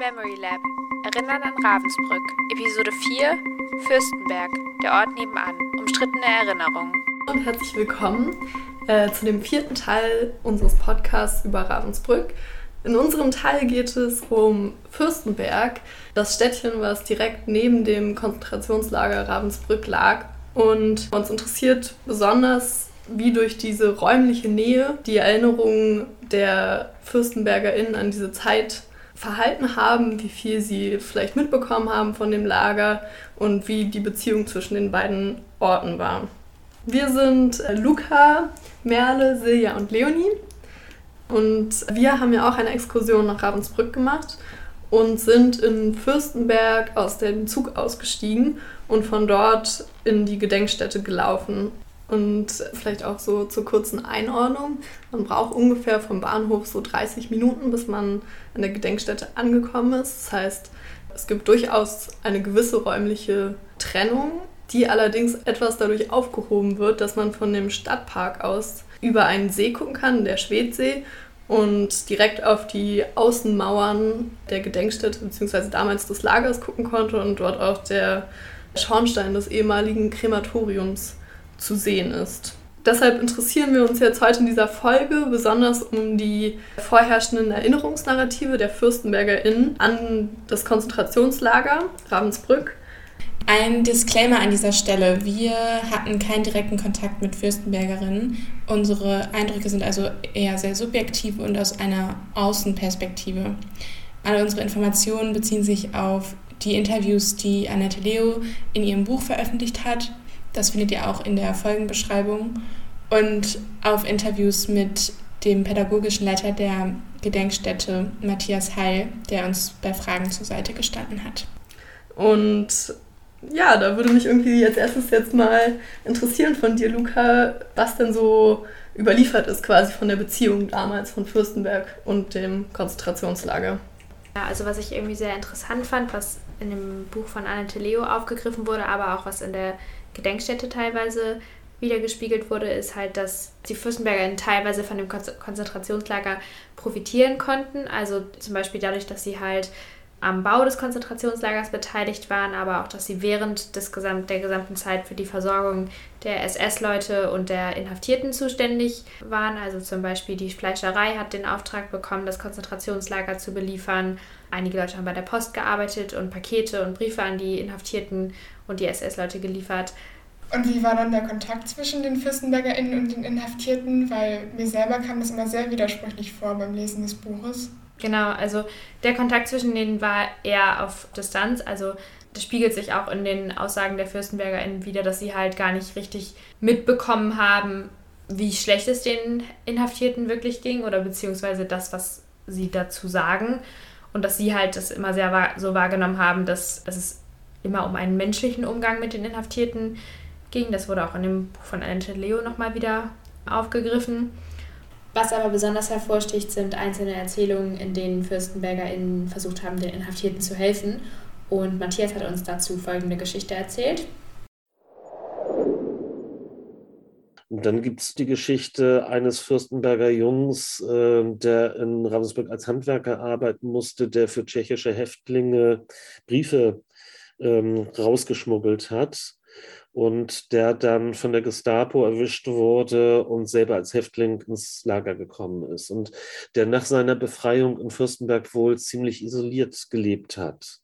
Memory Lab. Erinnern an Ravensbrück. Episode 4. Fürstenberg. Der Ort nebenan. Umstrittene Erinnerungen. Und herzlich willkommen äh, zu dem vierten Teil unseres Podcasts über Ravensbrück. In unserem Teil geht es um Fürstenberg, das Städtchen, was direkt neben dem Konzentrationslager Ravensbrück lag. Und uns interessiert besonders, wie durch diese räumliche Nähe die Erinnerungen der FürstenbergerInnen an diese Zeit verhalten haben, wie viel sie vielleicht mitbekommen haben von dem Lager und wie die Beziehung zwischen den beiden Orten war. Wir sind äh, Luca, Merle, Silja und Leonie und wir haben ja auch eine Exkursion nach Ravensbrück gemacht und sind in Fürstenberg aus dem Zug ausgestiegen und von dort in die Gedenkstätte gelaufen. Und vielleicht auch so zur kurzen Einordnung. Man braucht ungefähr vom Bahnhof so 30 Minuten, bis man an der Gedenkstätte angekommen ist. Das heißt, es gibt durchaus eine gewisse räumliche Trennung, die allerdings etwas dadurch aufgehoben wird, dass man von dem Stadtpark aus über einen See gucken kann, der Schwedsee, und direkt auf die Außenmauern der Gedenkstätte bzw. damals des Lagers gucken konnte und dort auch der Schornstein des ehemaligen Krematoriums zu sehen ist. Deshalb interessieren wir uns jetzt heute in dieser Folge besonders um die vorherrschenden Erinnerungsnarrative der FürstenbergerInnen an das Konzentrationslager Ravensbrück. Ein Disclaimer an dieser Stelle. Wir hatten keinen direkten Kontakt mit Fürstenbergerinnen. Unsere Eindrücke sind also eher sehr subjektiv und aus einer Außenperspektive. Alle unsere Informationen beziehen sich auf die Interviews, die Annette Leo in ihrem Buch veröffentlicht hat das findet ihr auch in der Folgenbeschreibung. Und auf Interviews mit dem pädagogischen Leiter der Gedenkstätte Matthias Heil, der uns bei Fragen zur Seite gestanden hat. Und ja, da würde mich irgendwie als erstes jetzt mal interessieren von dir, Luca, was denn so überliefert ist quasi von der Beziehung damals von Fürstenberg und dem Konzentrationslager. Ja, also was ich irgendwie sehr interessant fand, was in dem Buch von Annette Leo aufgegriffen wurde, aber auch was in der Gedenkstätte teilweise wiedergespiegelt wurde, ist halt, dass die Fürstenberger teilweise von dem Konzentrationslager profitieren konnten. Also zum Beispiel dadurch, dass sie halt am Bau des Konzentrationslagers beteiligt waren, aber auch, dass sie während des Gesamt, der gesamten Zeit für die Versorgung der SS-Leute und der Inhaftierten zuständig waren. Also zum Beispiel die Fleischerei hat den Auftrag bekommen, das Konzentrationslager zu beliefern. Einige Leute haben bei der Post gearbeitet und Pakete und Briefe an die Inhaftierten und die SS-Leute geliefert. Und wie war dann der Kontakt zwischen den FürstenbergerInnen und den Inhaftierten? Weil mir selber kam das immer sehr widersprüchlich vor beim Lesen des Buches. Genau, also der Kontakt zwischen denen war eher auf Distanz. Also das spiegelt sich auch in den Aussagen der FürstenbergerInnen wieder, dass sie halt gar nicht richtig mitbekommen haben, wie schlecht es den Inhaftierten wirklich ging oder beziehungsweise das, was sie dazu sagen. Und dass sie halt das immer sehr so wahrgenommen haben, dass, es immer um einen menschlichen Umgang mit den Inhaftierten ging. Das wurde auch in dem Buch von Annette Leo nochmal wieder aufgegriffen. Was aber besonders hervorsticht, sind einzelne Erzählungen, in denen FürstenbergerInnen versucht haben, den Inhaftierten zu helfen. Und Matthias hat uns dazu folgende Geschichte erzählt. Und dann gibt es die Geschichte eines Fürstenberger Jungs, äh, der in Ravensburg als Handwerker arbeiten musste, der für tschechische Häftlinge Briefe ähm, rausgeschmuggelt hat und der dann von der Gestapo erwischt wurde und selber als Häftling ins Lager gekommen ist und der nach seiner Befreiung in Fürstenberg wohl ziemlich isoliert gelebt hat.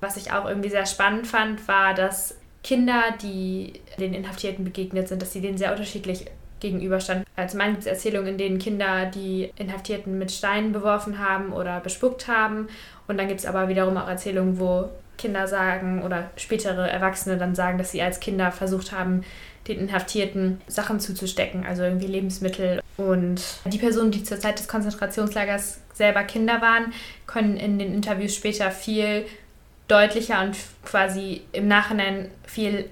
Was ich auch irgendwie sehr spannend fand, war, dass Kinder, die den Inhaftierten begegnet sind, dass sie denen sehr unterschiedlich gegenüberstand. Also man gibt es Erzählungen, in denen Kinder die Inhaftierten mit Steinen beworfen haben oder bespuckt haben. Und dann gibt es aber wiederum auch Erzählungen, wo Kinder sagen oder spätere Erwachsene dann sagen, dass sie als Kinder versucht haben, den Inhaftierten Sachen zuzustecken, also irgendwie Lebensmittel. Und die Personen, die zur Zeit des Konzentrationslagers selber Kinder waren, können in den Interviews später viel deutlicher und quasi im Nachhinein viel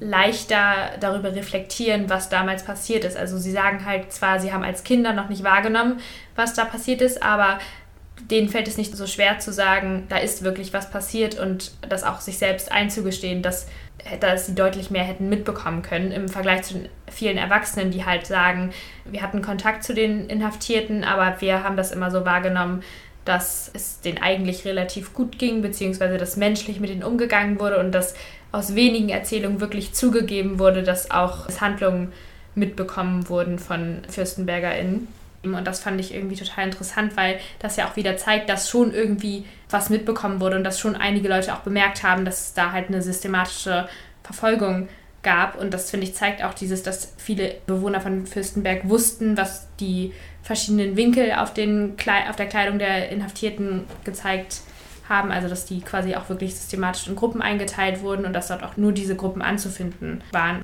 leichter darüber reflektieren, was damals passiert ist. Also sie sagen halt zwar, sie haben als Kinder noch nicht wahrgenommen, was da passiert ist, aber denen fällt es nicht so schwer zu sagen, da ist wirklich was passiert und das auch sich selbst einzugestehen, dass, dass sie deutlich mehr hätten mitbekommen können im Vergleich zu den vielen Erwachsenen, die halt sagen, wir hatten Kontakt zu den Inhaftierten, aber wir haben das immer so wahrgenommen, dass es denen eigentlich relativ gut ging, beziehungsweise dass menschlich mit ihnen umgegangen wurde und dass aus wenigen Erzählungen wirklich zugegeben wurde, dass auch Handlungen mitbekommen wurden von FürstenbergerInnen. Und das fand ich irgendwie total interessant, weil das ja auch wieder zeigt, dass schon irgendwie was mitbekommen wurde und dass schon einige Leute auch bemerkt haben, dass es da halt eine systematische Verfolgung gab. Und das finde ich zeigt auch dieses, dass viele Bewohner von Fürstenberg wussten, was die verschiedenen Winkel auf, den auf der Kleidung der Inhaftierten gezeigt haben. Also dass die quasi auch wirklich systematisch in Gruppen eingeteilt wurden und dass dort auch nur diese Gruppen anzufinden waren.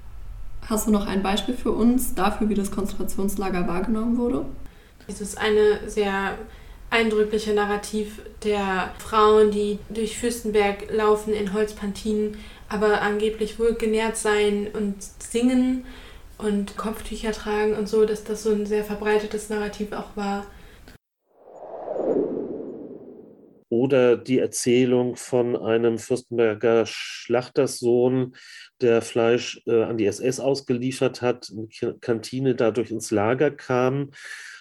Hast du noch ein Beispiel für uns dafür, wie das Konzentrationslager wahrgenommen wurde? Es ist eine sehr eindrückliche Narrativ der Frauen, die durch Fürstenberg laufen in Holzpantinen, aber angeblich wohl genährt sein und singen und Kopftücher tragen und so, dass das so ein sehr verbreitetes Narrativ auch war. Oder die Erzählung von einem Fürstenberger Schlachterssohn, der Fleisch äh, an die SS ausgeliefert hat, in Kantine dadurch ins Lager kam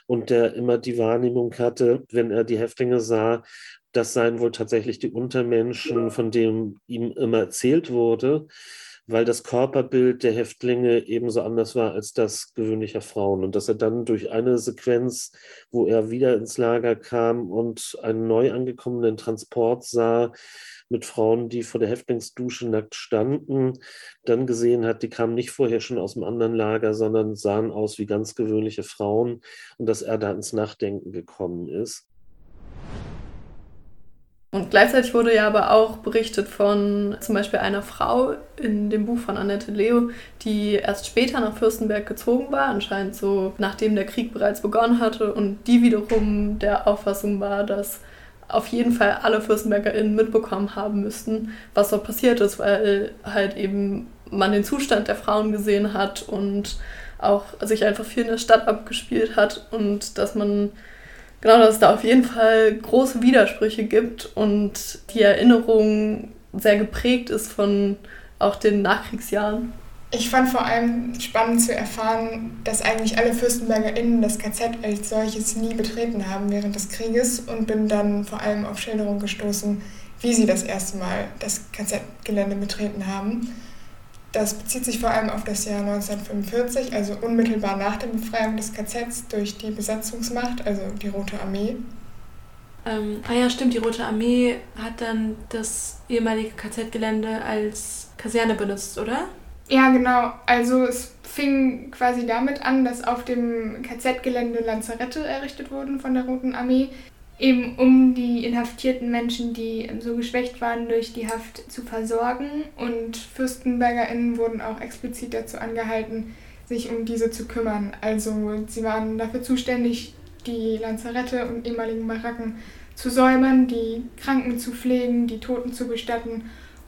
und der immer die Wahrnehmung hatte, wenn er die Häftlinge sah, das seien wohl tatsächlich die Untermenschen, von denen ihm immer erzählt wurde, weil das Körperbild der Häftlinge ebenso anders war als das gewöhnlicher Frauen. Und dass er dann durch eine Sequenz, wo er wieder ins Lager kam und einen neu angekommenen Transport sah, mit Frauen, die vor der Häftlingsdusche nackt standen, dann gesehen hat, die kamen nicht vorher schon aus dem anderen Lager, sondern sahen aus wie ganz gewöhnliche Frauen und dass er da ins Nachdenken gekommen ist. Und gleichzeitig wurde ja aber auch berichtet von zum Beispiel einer Frau in dem Buch von Annette Leo, die erst später nach Fürstenberg gezogen war, anscheinend so nachdem der Krieg bereits begonnen hatte und die wiederum der Auffassung war, dass auf jeden Fall alle FürstenbergerInnen mitbekommen haben müssten, was dort passiert ist, weil halt eben man den Zustand der Frauen gesehen hat und auch sich einfach viel in der Stadt abgespielt hat und dass man genau, dass es da auf jeden Fall große Widersprüche gibt und die Erinnerung sehr geprägt ist von auch den Nachkriegsjahren. Ich fand vor allem spannend zu erfahren, dass eigentlich alle FürstenbergerInnen das KZ als solches nie betreten haben während des Krieges und bin dann vor allem auf Schilderungen gestoßen, wie sie das erste Mal das KZ-Gelände betreten haben. Das bezieht sich vor allem auf das Jahr 1945, also unmittelbar nach der Befreiung des KZs durch die Besatzungsmacht, also die Rote Armee. Ähm, ah ja, stimmt, die Rote Armee hat dann das ehemalige KZ-Gelände als Kaserne benutzt, oder? Ja, genau. Also es fing quasi damit an, dass auf dem KZ-Gelände Lazarette errichtet wurden von der Roten Armee, eben um die inhaftierten Menschen, die so geschwächt waren, durch die Haft zu versorgen. Und FürstenbergerInnen wurden auch explizit dazu angehalten, sich um diese zu kümmern. Also sie waren dafür zuständig, die Lazarette und ehemaligen Baracken zu säubern, die Kranken zu pflegen, die Toten zu bestatten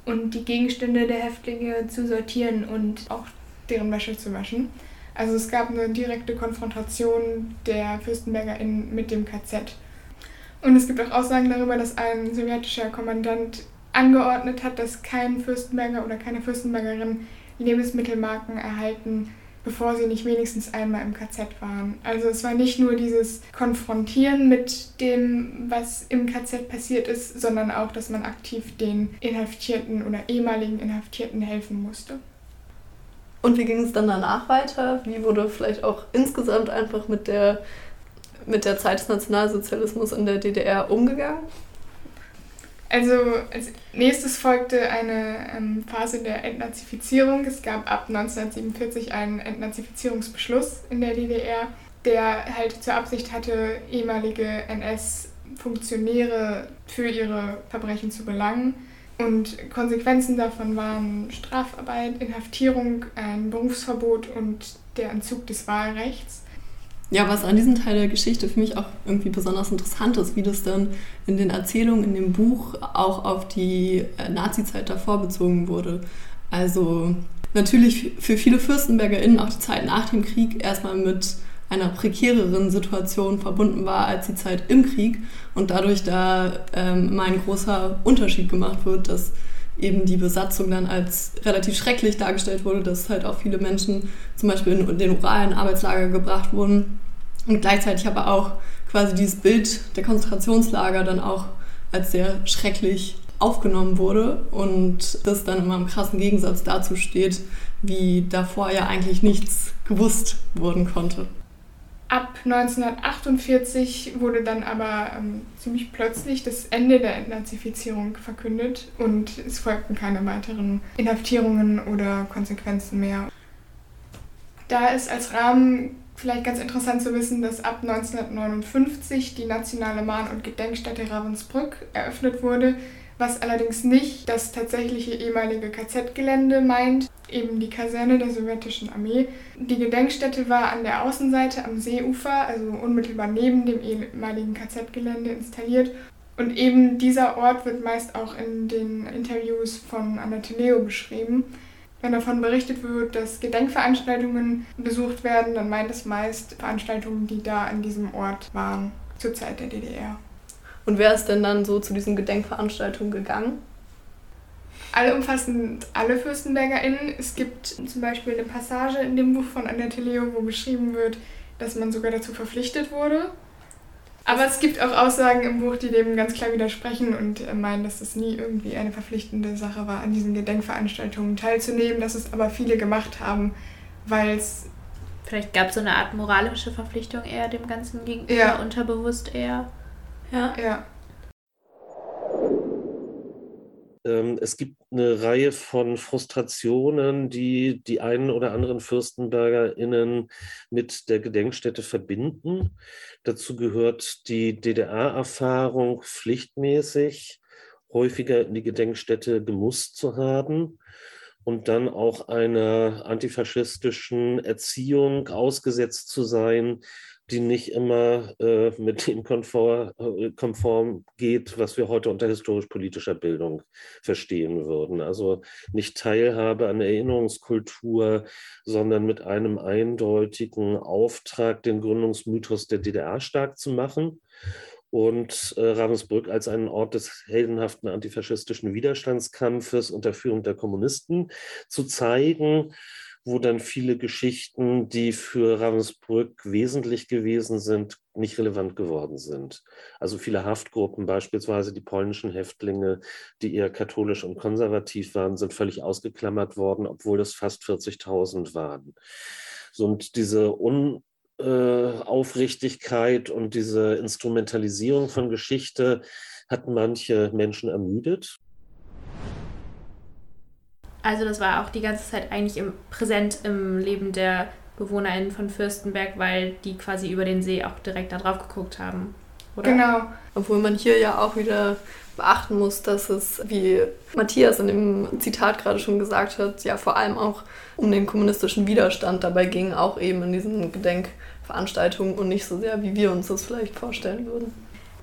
und die Gegenstände der Häftlinge zu sortieren und auch deren Wäsche zu waschen. Also es gab eine direkte Konfrontation der FürstenbergerInnen mit dem KZ. Und es gibt auch Aussagen darüber, dass ein sowjetischer Kommandant angeordnet hat, dass kein Fürstenberger oder keine Fürstenbergerin Lebensmittelmarken erhalten bevor sie nicht wenigstens einmal im KZ waren. Also es war nicht nur dieses Konfrontieren mit dem, was im KZ passiert ist, sondern auch, dass man aktiv den Inhaftierten oder ehemaligen Inhaftierten helfen musste. Und wie ging es dann danach weiter? Wie wurde vielleicht auch insgesamt einfach mit der, mit der Zeit des Nationalsozialismus in der DDR umgegangen? Also als nächstes folgte eine ähm, Phase der Entnazifizierung. Es gab ab 1947 einen Entnazifizierungsbeschluss in der DDR, der halt zur Absicht hatte, ehemalige NS-Funktionäre für ihre Verbrechen zu belangen. Und Konsequenzen davon waren Strafarbeit, Inhaftierung, ein Berufsverbot und der Entzug des Wahlrechts. Ja, was an diesem Teil der Geschichte für mich auch irgendwie besonders interessant ist, wie das dann in den Erzählungen in dem Buch auch auf die äh, Nazi-Zeit davor bezogen wurde. Also natürlich für viele FürstenbergerInnen auch die Zeit nach dem Krieg erstmal mit einer prekäreren Situation verbunden war als die Zeit im Krieg und dadurch da ähm, immer ein großer Unterschied gemacht wird, dass eben die Besatzung dann als relativ schrecklich dargestellt wurde, dass halt auch viele Menschen zum Beispiel in den oralen Arbeitslager gebracht wurden und gleichzeitig aber auch quasi dieses Bild der Konzentrationslager dann auch als sehr schrecklich aufgenommen wurde und das dann immer im krassen Gegensatz dazu steht, wie davor ja eigentlich nichts gewusst worden konnte. Ab 1948 wurde dann aber ähm, ziemlich plötzlich das Ende der Entnazifizierung verkündet und es folgten keine weiteren Inhaftierungen oder Konsequenzen mehr. Da ist als Rahmen vielleicht ganz interessant zu wissen, dass ab 1959 die nationale Mahn- und Gedenkstätte Ravensbrück eröffnet wurde, was allerdings nicht das tatsächliche ehemalige KZ-Gelände meint, eben die Kaserne der sowjetischen Armee. Die Gedenkstätte war an der Außenseite am Seeufer, also unmittelbar neben dem ehemaligen KZ-Gelände installiert. Und eben dieser Ort wird meist auch in den Interviews von Annette Leo beschrieben. Wenn davon berichtet wird, dass Gedenkveranstaltungen besucht werden, dann meint es meist Veranstaltungen, die da an diesem Ort waren, zur Zeit der DDR. Und wer ist denn dann so zu diesen Gedenkveranstaltungen gegangen? Allumfassend alle FürstenbergerInnen. Es gibt zum Beispiel eine Passage in dem Buch von Annette Leo, wo beschrieben wird, dass man sogar dazu verpflichtet wurde. Aber es gibt auch Aussagen im Buch, die dem ganz klar widersprechen und meinen, dass es nie irgendwie eine verpflichtende Sache war, an diesen Gedenkveranstaltungen teilzunehmen, dass es aber viele gemacht haben, weil es. Vielleicht gab es so eine Art moralische Verpflichtung eher dem Ganzen gegenüber, Ja. unterbewusst eher. Ja. Ja. Ähm, Es gibt eine Reihe von Frustrationen, die die einen oder anderen FürstenbergerInnen mit der Gedenkstätte verbinden. Dazu gehört die DDR-Erfahrung, pflichtmäßig häufiger in die Gedenkstätte gemusst zu haben und dann auch einer antifaschistischen Erziehung ausgesetzt zu sein, die nicht immer äh, mit dem konform, äh, konform geht, was wir heute unter historisch-politischer Bildung verstehen würden. Also nicht Teilhabe an Erinnerungskultur, sondern mit einem eindeutigen Auftrag, den Gründungsmythos der DDR stark zu machen und äh, Ravensbrück als einen Ort des heldenhaften antifaschistischen Widerstandskampfes unter Führung der Kommunisten zu zeigen, wo dann viele Geschichten, die für Ravensbrück wesentlich gewesen sind, nicht relevant geworden sind. Also viele Haftgruppen, beispielsweise die polnischen Häftlinge, die eher katholisch und konservativ waren, sind völlig ausgeklammert worden, obwohl es fast 40.000 waren. Und diese Un äh, und diese Instrumentalisierung von Geschichte hat manche Menschen ermüdet. Also das war auch die ganze Zeit eigentlich im, präsent im Leben der BewohnerInnen von Fürstenberg, weil die quasi über den See auch direkt da drauf geguckt haben. Oder? Genau. Obwohl man hier ja auch wieder beachten muss, dass es, wie Matthias in dem Zitat gerade schon gesagt hat, ja vor allem auch um den kommunistischen Widerstand dabei ging, auch eben in diesen Gedenkveranstaltungen und nicht so sehr, wie wir uns das vielleicht vorstellen würden.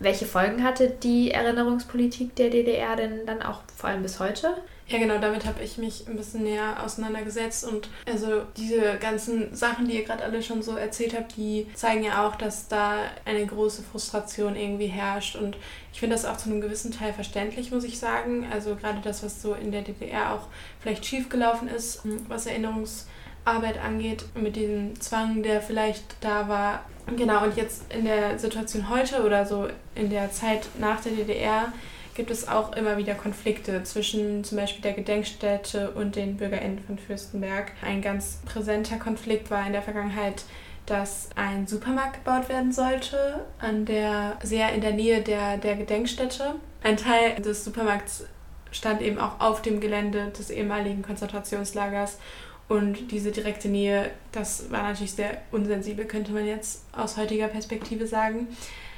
Welche Folgen hatte die Erinnerungspolitik der DDR denn dann auch vor allem bis heute? Ja, genau, damit habe ich mich ein bisschen näher auseinandergesetzt und also diese ganzen Sachen, die ihr gerade alle schon so erzählt habt, die zeigen ja auch, dass da eine große Frustration irgendwie herrscht und ich finde das auch zu einem gewissen Teil verständlich, muss ich sagen. Also gerade das, was so in der DDR auch vielleicht schiefgelaufen ist, was Erinnerungsarbeit angeht, mit diesem Zwang, der vielleicht da war. Genau, und jetzt in der Situation heute oder so in der Zeit nach der DDR gibt es auch immer wieder Konflikte zwischen zum Beispiel der Gedenkstätte und den BürgerInnen von Fürstenberg. Ein ganz präsenter Konflikt war in der Vergangenheit, dass ein Supermarkt gebaut werden sollte, an der, sehr in der Nähe der, der Gedenkstätte. Ein Teil des Supermarkts stand eben auch auf dem Gelände des ehemaligen Konzentrationslagers. Und diese direkte Nähe, das war natürlich sehr unsensibel, könnte man jetzt aus heutiger Perspektive sagen.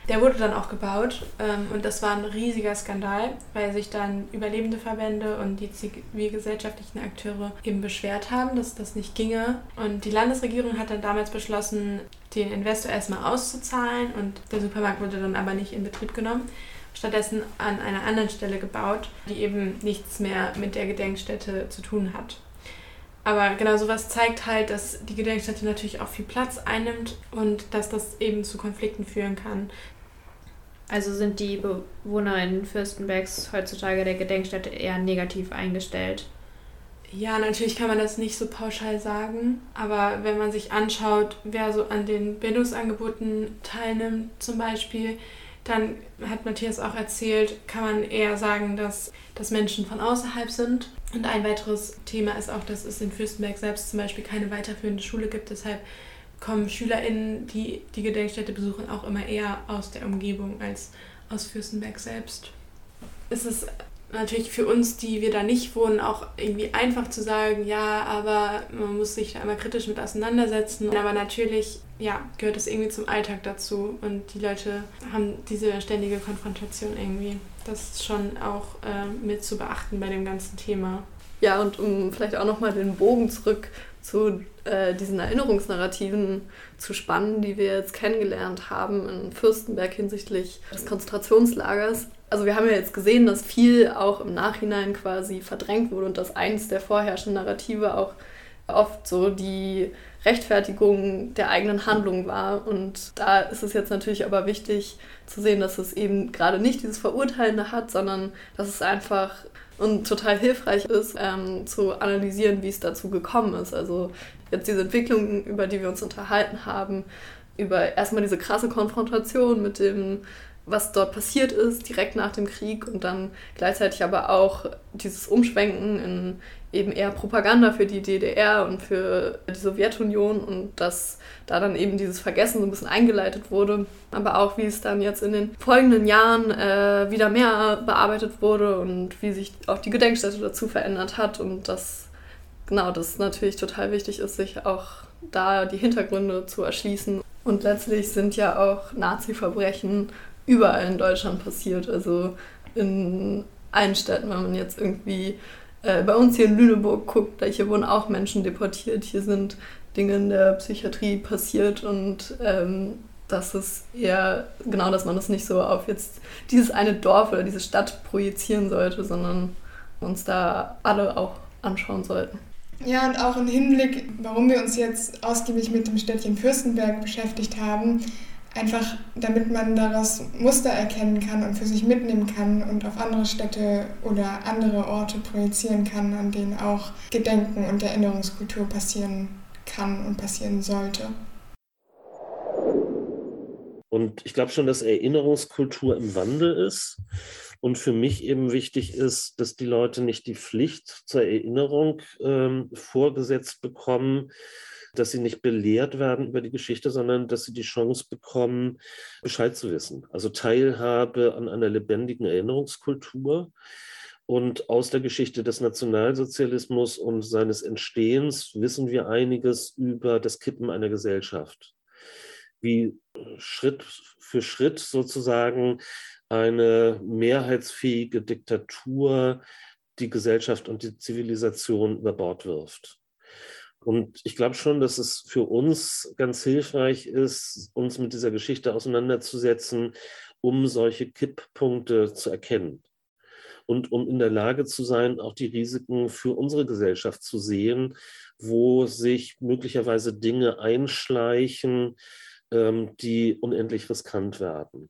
Der wurde dann auch gebaut ähm, und das war ein riesiger Skandal, weil sich dann überlebende Verbände und die zivilgesellschaftlichen Akteure eben beschwert haben, dass das nicht ginge. Und die Landesregierung hat dann damals beschlossen, den Investor erstmal auszuzahlen und der Supermarkt wurde dann aber nicht in Betrieb genommen. Stattdessen an einer anderen Stelle gebaut, die eben nichts mehr mit der Gedenkstätte zu tun hat. Aber genau sowas zeigt halt, dass die Gedenkstätte natürlich auch viel Platz einnimmt und dass das eben zu Konflikten führen kann. Also sind die Bewohner in Fürstenbergs heutzutage der Gedenkstätte eher negativ eingestellt? Ja, natürlich kann man das nicht so pauschal sagen, aber wenn man sich anschaut, wer so an den Bildungsangeboten teilnimmt zum Beispiel, dann hat Matthias auch erzählt, kann man eher sagen, dass das Menschen von außerhalb sind. Und ein weiteres Thema ist auch, dass es in Fürstenberg selbst zum Beispiel keine weiterführende Schule gibt. Deshalb kommen SchülerInnen, die die Gedenkstätte besuchen, auch immer eher aus der Umgebung als aus Fürstenberg selbst. Es ist natürlich für uns, die wir da nicht wohnen, auch irgendwie einfach zu sagen, ja, aber man muss sich da immer kritisch mit auseinandersetzen. Aber natürlich, ja, gehört es irgendwie zum Alltag dazu und die Leute haben diese ständige Konfrontation irgendwie. Das ist schon auch äh, mit zu beachten bei dem ganzen Thema. Ja, und um vielleicht auch nochmal den Bogen zurück zu äh, diesen Erinnerungsnarrativen zu spannen, die wir jetzt kennengelernt haben in Fürstenberg hinsichtlich des Konzentrationslagers. Also wir haben ja jetzt gesehen, dass viel auch im Nachhinein quasi verdrängt wurde und dass eins der vorherrschenden Narrative auch oft so die Rechtfertigung der eigenen Handlung war. Und da ist es jetzt natürlich aber wichtig zu sehen, dass es eben gerade nicht dieses Verurteilende hat, sondern dass es einfach und total hilfreich ist, ähm, zu analysieren, wie es dazu gekommen ist. Also jetzt diese Entwicklungen, über die wir uns unterhalten haben, über erstmal diese krasse Konfrontation mit dem, was dort passiert ist, direkt nach dem Krieg und dann gleichzeitig aber auch dieses Umschwenken in eben eher Propaganda für die DDR und für die Sowjetunion und dass da dann eben dieses Vergessen so ein bisschen eingeleitet wurde, aber auch wie es dann jetzt in den folgenden Jahren äh, wieder mehr bearbeitet wurde und wie sich auch die Gedenkstätte dazu verändert hat und dass genau das natürlich total wichtig ist, sich auch da die Hintergründe zu erschließen. Und letztlich sind ja auch Nazi-Verbrechen überall in Deutschland passiert, also in allen Städten, wenn man jetzt irgendwie äh, bei uns hier in Lüneburg guckt, hier wurden auch Menschen deportiert, hier sind Dinge in der Psychiatrie passiert und ähm, das ist eher genau, dass man das nicht so auf jetzt dieses eine Dorf oder diese Stadt projizieren sollte, sondern uns da alle auch anschauen sollten. Ja, und auch im Hinblick, warum wir uns jetzt ausgiebig mit dem Städtchen Fürstenberg beschäftigt haben, einfach damit man daraus Muster erkennen kann und für sich mitnehmen kann und auf andere Städte oder andere Orte projizieren kann, an denen auch Gedenken und Erinnerungskultur passieren kann und passieren sollte. Und ich glaube schon, dass Erinnerungskultur im Wandel ist. Und für mich eben wichtig ist, dass die Leute nicht die Pflicht zur Erinnerung ähm, vorgesetzt bekommen, dass sie nicht belehrt werden über die Geschichte, sondern dass sie die Chance bekommen, Bescheid zu wissen. Also Teilhabe an einer lebendigen Erinnerungskultur. Und aus der Geschichte des Nationalsozialismus und seines Entstehens wissen wir einiges über das Kippen einer Gesellschaft. Wie Schritt für Schritt sozusagen eine mehrheitsfähige Diktatur die Gesellschaft und die Zivilisation über Bord wirft. Und ich glaube schon, dass es für uns ganz hilfreich ist, uns mit dieser Geschichte auseinanderzusetzen, um solche Kipppunkte zu erkennen. Und um in der Lage zu sein, auch die Risiken für unsere Gesellschaft zu sehen, wo sich möglicherweise Dinge einschleichen, ähm, die unendlich riskant werden.